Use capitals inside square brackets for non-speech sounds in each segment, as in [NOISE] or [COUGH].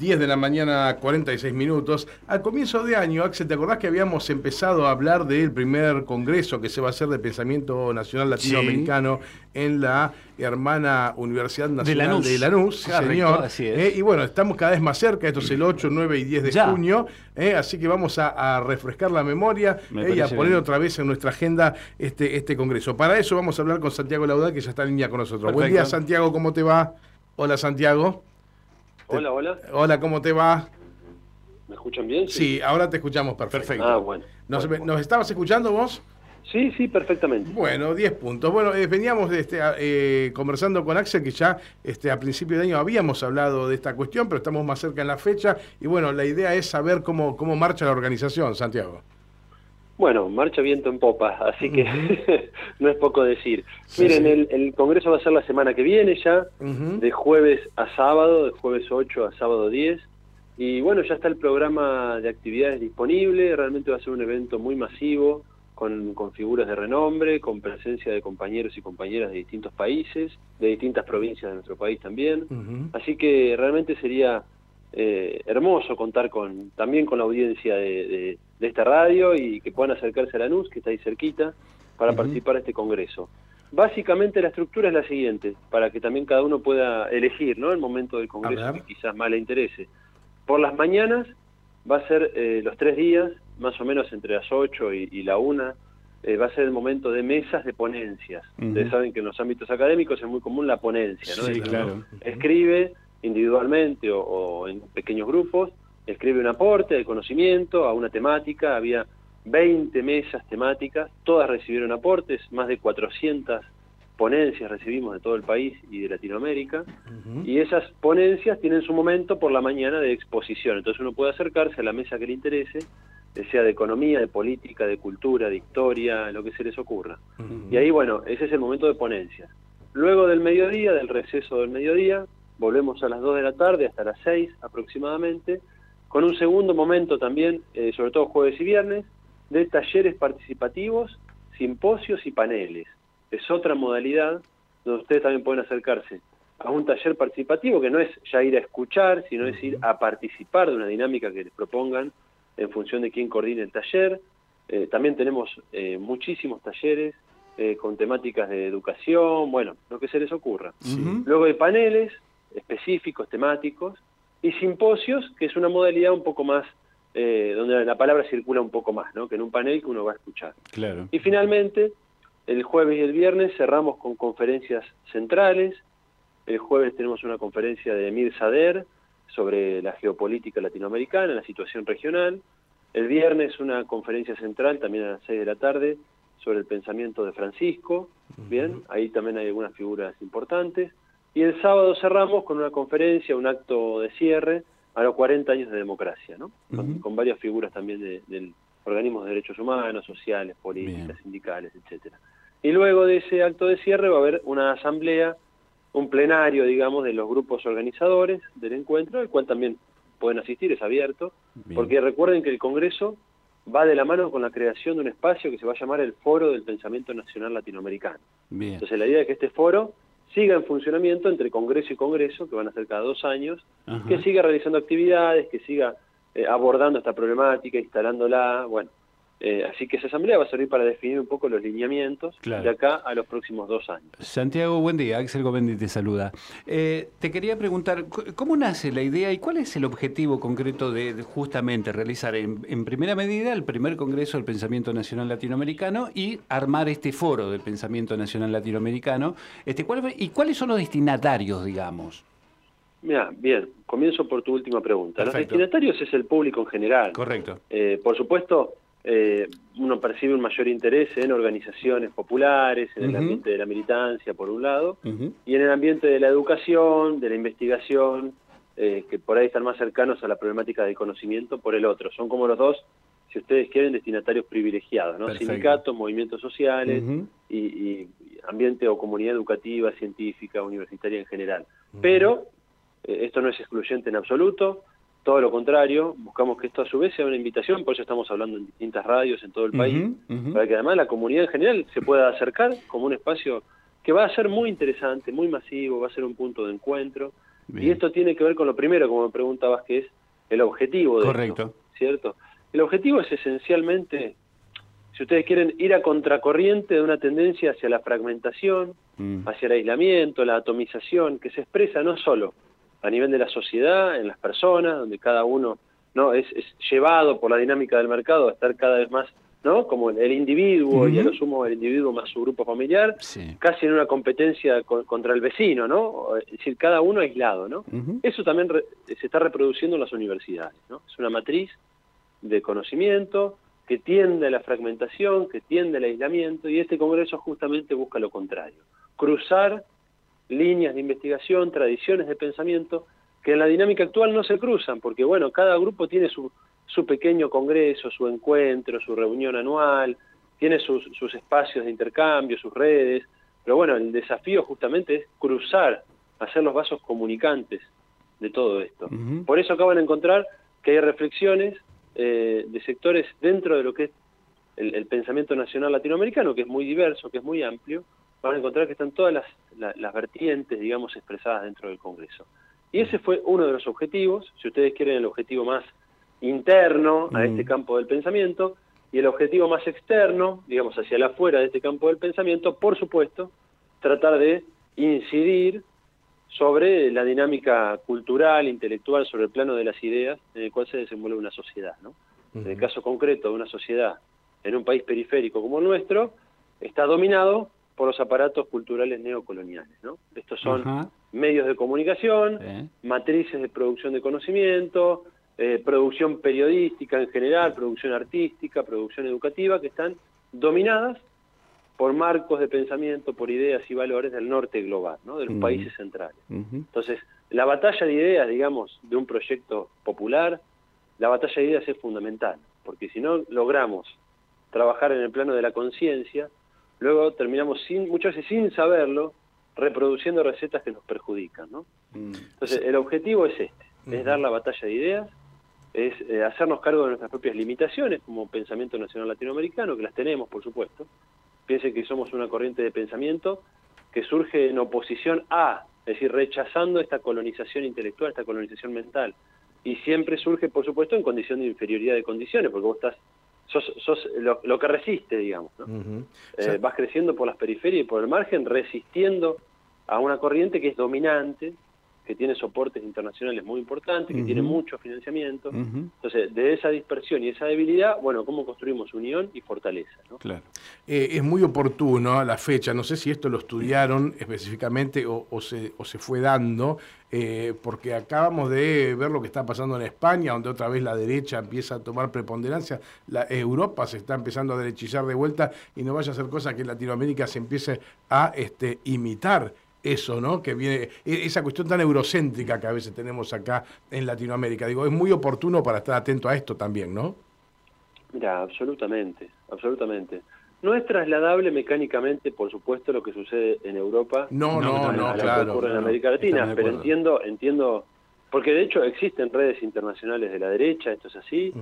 10 de la mañana, 46 minutos. Al comienzo de año, Axel, ¿te acordás que habíamos empezado a hablar del primer congreso que se va a hacer de pensamiento nacional latinoamericano en la hermana Universidad Nacional de Lanús? De señor. Eh, y bueno, estamos cada vez más cerca, esto es el 8, 9 y 10 de junio, eh, así que vamos a, refrescar la memoria eh, y a poner otra vez en nuestra agenda este, este congreso. Para eso vamos a hablar con Santiago Laudal, que ya está en línea con nosotros. Buen día, Santiago, ¿cómo te va? Hola, Santiago. Hola, hola. Hola, ¿cómo te va? ¿Me escuchan bien? Sí, ahora te escuchamos perfecto. Ah, bueno. ¿Nos, estabas escuchando vos? Sí, sí, perfectamente. Bueno, 10 puntos. Bueno, eh, veníamos este, eh, conversando con Axel, que ya este, a principio de año habíamos hablado de esta cuestión, pero estamos más cerca en la fecha. Y bueno, la idea es saber cómo, cómo marcha la organización, Santiago. Bueno, marcha viento en popa, así que [LAUGHS] no es poco decir. Miren, El, Congreso va a ser la semana que viene ya, de jueves a sábado, de jueves 8 a sábado 10. Y bueno, ya está el programa de actividades disponible, realmente va a ser un evento muy masivo, con, con figuras de renombre, con presencia de compañeros y compañeras de distintos países, de distintas provincias de nuestro país también. Así que realmente sería eh, hermoso contar con también con la audiencia de, esta radio y que puedan acercarse a la NUS, que está ahí cerquita, para participar de este congreso. Básicamente la estructura es la siguiente, para que también cada uno pueda elegir ¿no? el momento del congreso que quizás más le interese. Por las mañanas va a ser eh, los tres días, más o menos entre las 8 y, la 1, eh, va a ser el momento de mesas de ponencias. Ustedes saben que en los ámbitos académicos es muy común la ponencia, ¿no? Sí, claro. Escribe individualmente o, en pequeños grupos, escribe un aporte de conocimiento a una temática, había 20 mesas temáticas, todas recibieron aportes, más de 400 ponencias recibimos de todo el país y de Latinoamérica, y esas ponencias tienen su momento por la mañana de exposición, entonces uno puede acercarse a la mesa que le interese, sea de economía, de política, de cultura, de historia, lo que se les ocurra. Y ahí, bueno, ese es el momento de ponencias. Luego del mediodía, del receso del mediodía, volvemos a las 2 de la tarde hasta las 6 aproximadamente, con un segundo momento también, eh, sobre todo jueves y viernes, de talleres participativos, simposios y paneles. Es otra modalidad donde ustedes también pueden acercarse a un taller participativo que no es ya ir a escuchar, sino es ir a participar de una dinámica que les propongan en función de quién coordine el taller. Eh, también tenemos eh, muchísimos talleres con temáticas de educación, bueno, lo que se les ocurra. Luego hay paneles, específicos, temáticos, y simposios, que es una modalidad un poco más, eh, donde la palabra circula un poco más, ¿no? que en un panel que uno va a escuchar. Claro. Y finalmente, el jueves y el viernes cerramos con conferencias centrales. El jueves tenemos una conferencia de Emir Sader sobre la geopolítica latinoamericana, la situación regional. El viernes una conferencia central, también a las 6 de la tarde, sobre el pensamiento de Francisco. Bien, ahí también hay algunas figuras importantes. Y el sábado cerramos con una conferencia, un acto de cierre a los 40 años de democracia, ¿no? con, varias figuras también de, organismos de derechos humanos, sociales, políticas, sindicales, etcétera. Y luego de ese acto de cierre va a haber una asamblea, un plenario, digamos, de los grupos organizadores del encuentro, al cual también pueden asistir, es abierto, porque recuerden que el Congreso va de la mano con la creación de un espacio que se va a llamar el Foro del Pensamiento Nacional Latinoamericano. Entonces la idea es que este foro siga en funcionamiento entre Congreso y Congreso, que van a ser cada dos años, que siga realizando actividades, que siga eh, abordando esta problemática, instalándola, bueno, eh, así que esa asamblea va a servir para definir un poco los lineamientos de acá a los próximos dos años. Santiago, buen día. Axel Govendi te saluda. Eh, te quería preguntar, ¿cómo nace la idea y cuál es el objetivo concreto de, justamente realizar en, primera medida el primer Congreso del Pensamiento Nacional Latinoamericano y armar este foro del Pensamiento Nacional Latinoamericano? Este, ¿Y cuáles son los destinatarios, digamos? Mira, bien, comienzo por tu última pregunta. Los destinatarios es el público en general. Correcto. Eh, por supuesto, eh, uno percibe un mayor interés en organizaciones populares, en el ambiente de la militancia, por un lado, y en el ambiente de la educación, de la investigación, eh, que por ahí están más cercanos a la problemática del conocimiento, por el otro. Son como los dos, si ustedes quieren, destinatarios privilegiados, ¿no? Sindicatos, movimientos sociales y, ambiente o comunidad educativa, científica, universitaria en general. Pero eh, esto no es excluyente en absoluto, todo lo contrario, buscamos que esto a su vez sea una invitación, por eso estamos hablando en distintas radios en todo el país, para que además la comunidad en general se pueda acercar como un espacio que va a ser muy interesante, muy masivo, va a ser un punto de encuentro Y esto tiene que ver con lo primero, como me preguntabas, que es el objetivo de Correcto. ¿cierto? El objetivo es esencialmente, si ustedes quieren, ir a contracorriente de una tendencia hacia la fragmentación, mm. hacia el aislamiento, la atomización, que se expresa no solo a nivel de la sociedad, en las personas, donde cada uno no es, llevado por la dinámica del mercado a estar cada vez más ¿no? Como el individuo, y a lo sumo el individuo más su grupo familiar, casi en una competencia contra el vecino, ¿no? Es decir, cada uno aislado, ¿no? Eso también se está reproduciendo en las universidades, ¿no? Es una matriz de conocimiento que tiende a la fragmentación, que tiende al aislamiento, y este congreso justamente busca lo contrario, cruzar líneas de investigación, tradiciones de pensamiento, que en la dinámica actual no se cruzan, porque bueno, cada grupo tiene su, su pequeño congreso, su encuentro, su reunión anual, tiene sus, espacios de intercambio, sus redes, pero bueno, el desafío justamente es cruzar, hacer los vasos comunicantes de todo esto. Por eso acaban de encontrar que hay reflexiones eh, de sectores dentro de lo que es el, pensamiento nacional latinoamericano, que es muy diverso, que es muy amplio, van a encontrar que están todas las, las vertientes, digamos, expresadas dentro del Congreso. Y ese fue uno de los objetivos, si ustedes quieren el objetivo más interno a este campo del pensamiento y el objetivo más externo, digamos, hacia el afuera de este campo del pensamiento, por supuesto, tratar de incidir sobre la dinámica cultural, intelectual, sobre el plano de las ideas en el cual se desenvuelve una sociedad. ¿no? En el caso concreto de una sociedad en un país periférico como el nuestro, está dominado por los aparatos culturales neocoloniales. ¿no? Estos son medios de comunicación, matrices de producción de conocimiento, eh, producción periodística en general, producción artística, producción educativa, que están dominadas por marcos de pensamiento, por ideas y valores del norte global, ¿no? de los países centrales. Entonces, la batalla de ideas, digamos, de un proyecto popular, la batalla de ideas es fundamental, porque si no logramos trabajar en el plano de la conciencia, luego terminamos sin, muchas veces sin saberlo, reproduciendo recetas que nos perjudican. ¿no? Mm. Entonces, el objetivo es este, es dar la batalla de ideas, es eh, hacernos cargo de nuestras propias limitaciones como pensamiento nacional latinoamericano, que las tenemos, por supuesto. Piensen que somos una corriente de pensamiento que surge en oposición a, es decir, rechazando esta colonización intelectual, esta colonización mental. Y siempre surge, por supuesto, en condición de inferioridad de condiciones, porque vos estás, sos, sos lo, que resiste, digamos. ¿no? Eh, vas creciendo por las periferias y por el margen, resistiendo a una corriente que es dominante, que tiene soportes internacionales muy importantes, que tiene mucho financiamiento. Entonces, de esa dispersión y esa debilidad, bueno, ¿cómo construimos unión y fortaleza? Claro. Eh, es muy oportuno la fecha, no sé si esto lo estudiaron específicamente o, se, o se, fue dando, eh, porque acabamos de ver lo que está pasando en España, donde otra vez la derecha empieza a tomar preponderancia, la, Europa se está empezando a derechizar de vuelta y no vaya a ser cosa que Latinoamérica se empiece a este, imitar eso, ¿no? Que viene, e, esa cuestión tan eurocéntrica que a veces tenemos acá en Latinoamérica. Digo, es muy oportuno para estar atento a esto también, ¿no? Mira, absolutamente, absolutamente. No es trasladable mecánicamente, por supuesto, lo que sucede en Europa. No, no, no, claro. ocurre en América Latina, pero entiendo, entiendo porque de hecho existen redes internacionales de la derecha, esto es así.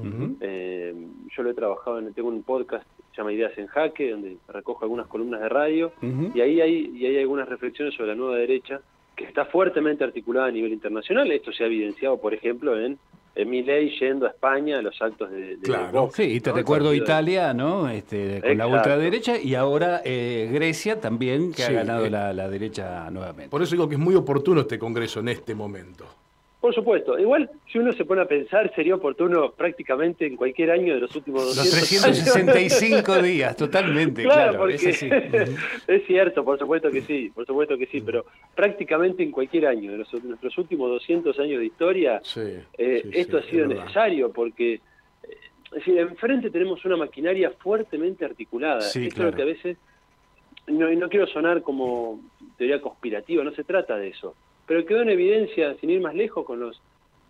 Eh, yo lo he trabajado, en, tengo un podcast que se llama Ideas en Jaque, donde recojo algunas columnas de radio, y ahí hay, y hay algunas reflexiones sobre la nueva derecha que está fuertemente articulada a nivel internacional. Esto se ha evidenciado, por ejemplo, en, mi ley yendo a España a los actos de, de claro. sí, y te recuerdo Italia, ¿no? Este, con la ultraderecha, y ahora eh, Grecia también, que ha ganado la, la derecha nuevamente. Por eso digo que es muy oportuno este congreso en este momento. Por supuesto. Igual, si uno se pone a pensar, sería oportuno prácticamente en cualquier año de los últimos 200 Los 365 [LAUGHS] días, totalmente, claro. [LAUGHS] es, cierto, por supuesto que sí, por supuesto que sí, pero prácticamente en cualquier año de nuestros últimos 200 años de historia, eh, esto ha sido necesario porque eh, es decir, enfrente tenemos una maquinaria fuertemente articulada. Esto es lo que a veces, no, y no quiero sonar como teoría conspirativa, no se trata de eso pero quedó en evidencia, sin ir más lejos, con los,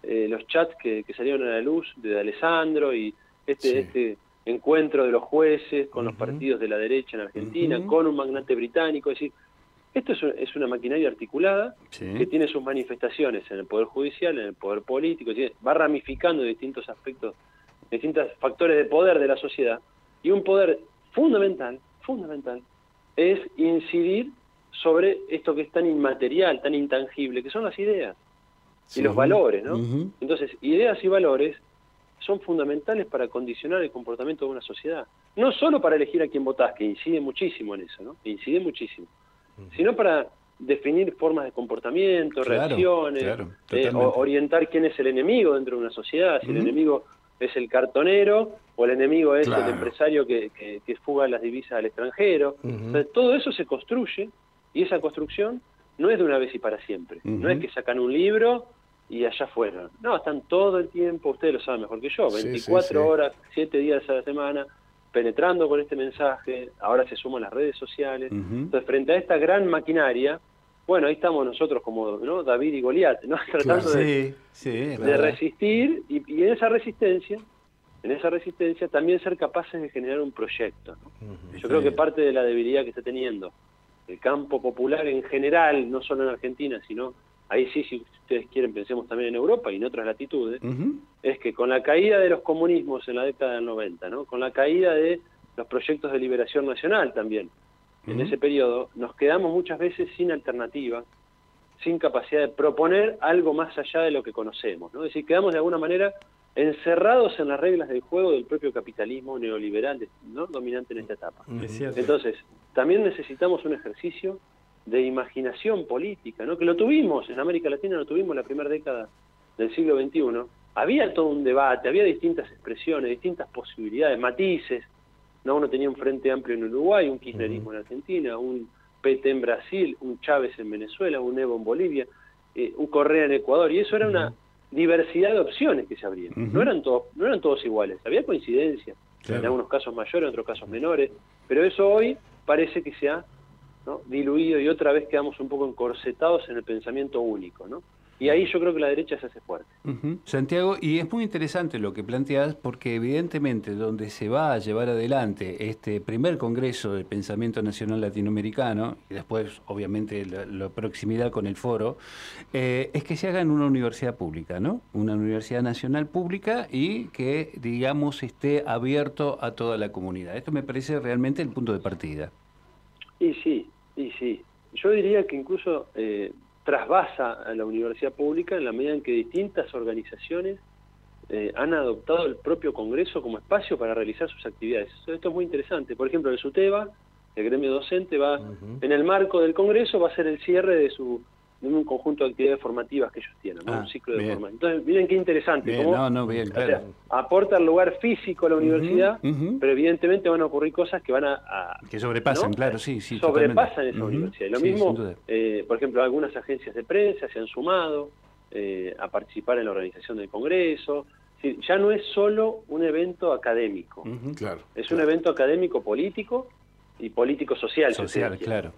eh, los chats que, salieron a la luz de Alessandro y este, este encuentro de los jueces con los partidos de la derecha en Argentina, con un magnate británico. Es decir, esto es, una maquinaria articulada que tiene sus manifestaciones en el Poder Judicial, en el Poder Político, va ramificando distintos aspectos, distintos factores de poder de la sociedad. Y un poder fundamental, fundamental, es incidir sobre esto que es tan inmaterial, tan intangible, que son las ideas. y los valores, ¿no? Entonces, ideas y valores son fundamentales para condicionar el comportamiento de una sociedad. No solo para elegir a quién votás, que incide muchísimo en eso, ¿no? Incide muchísimo. Sino para definir formas de comportamiento, reacciones, eh, orientar quién es el enemigo dentro de una sociedad, si el enemigo es el cartonero o el enemigo es el empresario que, que, fuga las divisas al extranjero. todo eso se construye y esa construcción no es de una vez y para siempre. No es que sacan un libro y allá fueron. No, están todo el tiempo, ustedes lo saben mejor que yo, 24 horas, 7 días a la semana, penetrando con este mensaje, ahora se suman las redes sociales. Entonces, frente a esta gran maquinaria, bueno, ahí estamos nosotros como ¿no? David y Goliat, ¿no? [LAUGHS] tratando de, de resistir y, en esa resistencia, en esa resistencia también ser capaces de generar un proyecto. Yo creo que parte de la debilidad que está teniendo el campo popular en general, no solo en Argentina, sino ahí sí, si ustedes quieren, pensemos también en Europa y en otras latitudes, es que con la caída de los comunismos en la década del 90, ¿no? con la caída de los proyectos de liberación nacional también, en ese periodo, nos quedamos muchas veces sin alternativa, sin capacidad de proponer algo más allá de lo que conocemos. ¿no? Es decir, quedamos de alguna manera encerrados en las reglas del juego del propio capitalismo neoliberal ¿no? dominante en esta etapa. Entonces, también necesitamos un ejercicio de imaginación política, ¿no? que lo tuvimos en América Latina, lo tuvimos en la primera década del siglo XXI. Había todo un debate, había distintas expresiones, distintas posibilidades, matices. ¿no? Uno tenía un Frente Amplio en Uruguay, un Kirchnerismo en Argentina, un PT en Brasil, un Chávez en Venezuela, un Evo en Bolivia, eh, un Correa en Ecuador, y eso era una diversidad de opciones que se abrían. no, eran todos, no eran todos iguales, había coincidencias, en algunos casos mayores, en otros casos menores, pero eso hoy parece que se ha diluido y otra vez quedamos un poco encorsetados en el pensamiento único. ¿no? Y ahí yo creo que la derecha se hace fuerte. Santiago, y es muy interesante lo que planteas porque evidentemente donde se va a llevar adelante este primer Congreso del Pensamiento Nacional Latinoamericano, y después obviamente la, proximidad con el foro, eh, es que se haga en una universidad pública, ¿no? Una universidad nacional pública y que, digamos, esté abierto a toda la comunidad. Esto me parece realmente el punto de partida. Y sí, y sí. Yo diría que incluso... Eh, trasvasa a la universidad pública en la medida en que distintas organizaciones eh, han adoptado el propio Congreso como espacio para realizar sus actividades. Esto es muy interesante. Por ejemplo, el SUTEBA, el gremio docente, va en el marco del Congreso va a ser el cierre de su de un conjunto de actividades formativas que ellos tienen, un ah, ciclo de formación. Entonces, miren qué interesante. no, no, bien, claro. aporta el lugar físico a la universidad, pero evidentemente van a ocurrir cosas que van a... que sobrepasan, claro, sí, sí. Sobrepasan esa universidad. lo mismo, eh, por ejemplo, algunas agencias de prensa se han sumado eh, a participar en la organización del Congreso. ya no es solo un evento académico, claro, es un evento académico político y político-social. Social, claro.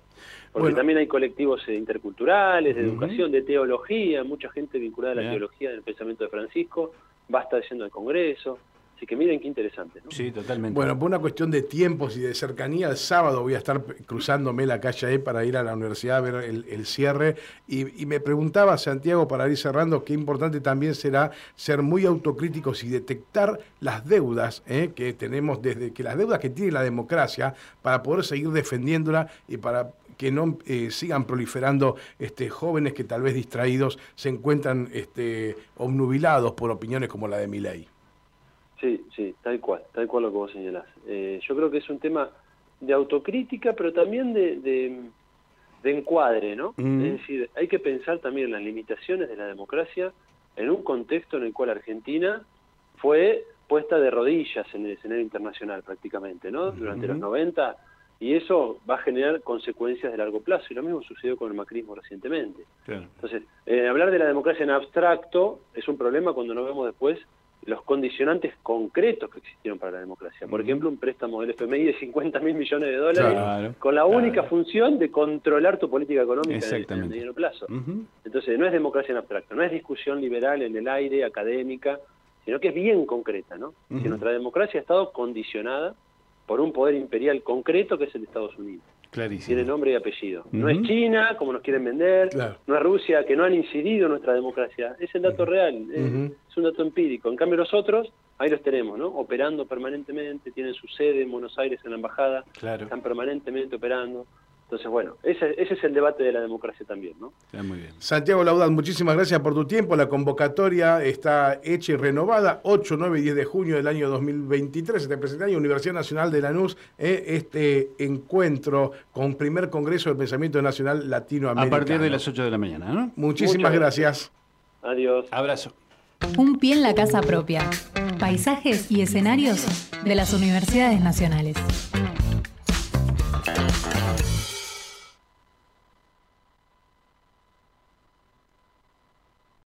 Porque también hay colectivos eh, interculturales, de educación, de teología, mucha gente vinculada a la teología del pensamiento de Francisco, va a estar yendo al Congreso. Así que miren qué interesante. ¿no? Sí, totalmente. Bueno, por una cuestión de tiempos y de cercanía, el sábado voy a estar cruzándome la calle ahí para ir a la universidad a ver el, cierre. Y, me preguntaba, Santiago, para ir cerrando, qué importante también será ser muy autocríticos y detectar las deudas ¿eh? que tenemos, desde que las deudas que tiene la democracia, para poder seguir defendiéndola y para que no eh, sigan proliferando este, jóvenes que tal vez distraídos se encuentran este, obnubilados por opiniones como la de Milei. Sí, sí, tal cual, tal cual lo que vos señalás. Eh, yo creo que es un tema de autocrítica, pero también de, de, encuadre, ¿no? Mm. Es decir, hay que pensar también en las limitaciones de la democracia en un contexto en el cual Argentina fue puesta de rodillas en el escenario internacional prácticamente, ¿no? Durante los 90, y eso va a generar consecuencias de largo plazo, y lo mismo sucedió con el macrismo recientemente. Entonces, eh, hablar de la democracia en abstracto es un problema cuando no vemos después los condicionantes concretos que existieron para la democracia. Por ejemplo, un préstamo del FMI de 50 mil millones de dólares con la única función de controlar tu política económica en el mediano plazo. Entonces, no es democracia en abstracto, no es discusión liberal en el aire, académica, sino que es bien concreta, ¿no? Que nuestra democracia ha estado condicionada por un poder imperial concreto que es el Estados Unidos. Tiene nombre y apellido. No es China, como nos quieren vender, no es Rusia, que no han incidido en nuestra democracia. Es el dato real, es, un dato empírico. En cambio los otros, ahí los tenemos, ¿no? Operando permanentemente, tienen su sede en Buenos Aires en la embajada, están permanentemente operando. Entonces, bueno, ese, es el debate de la democracia también, ¿no? muy bien. Santiago Laudal, muchísimas gracias por tu tiempo. La convocatoria está hecha y renovada 8, 9 y 10 de junio del año 2023. Este presentario Universidad Nacional de Lanús, eh, este encuentro con primer Congreso del Pensamiento Nacional Latinoamericano. A partir de las 8 de la mañana, ¿no? Muchísimas gracias. Adiós. Abrazo. Un pie en la casa propia. Paisajes y escenarios de las universidades nacionales.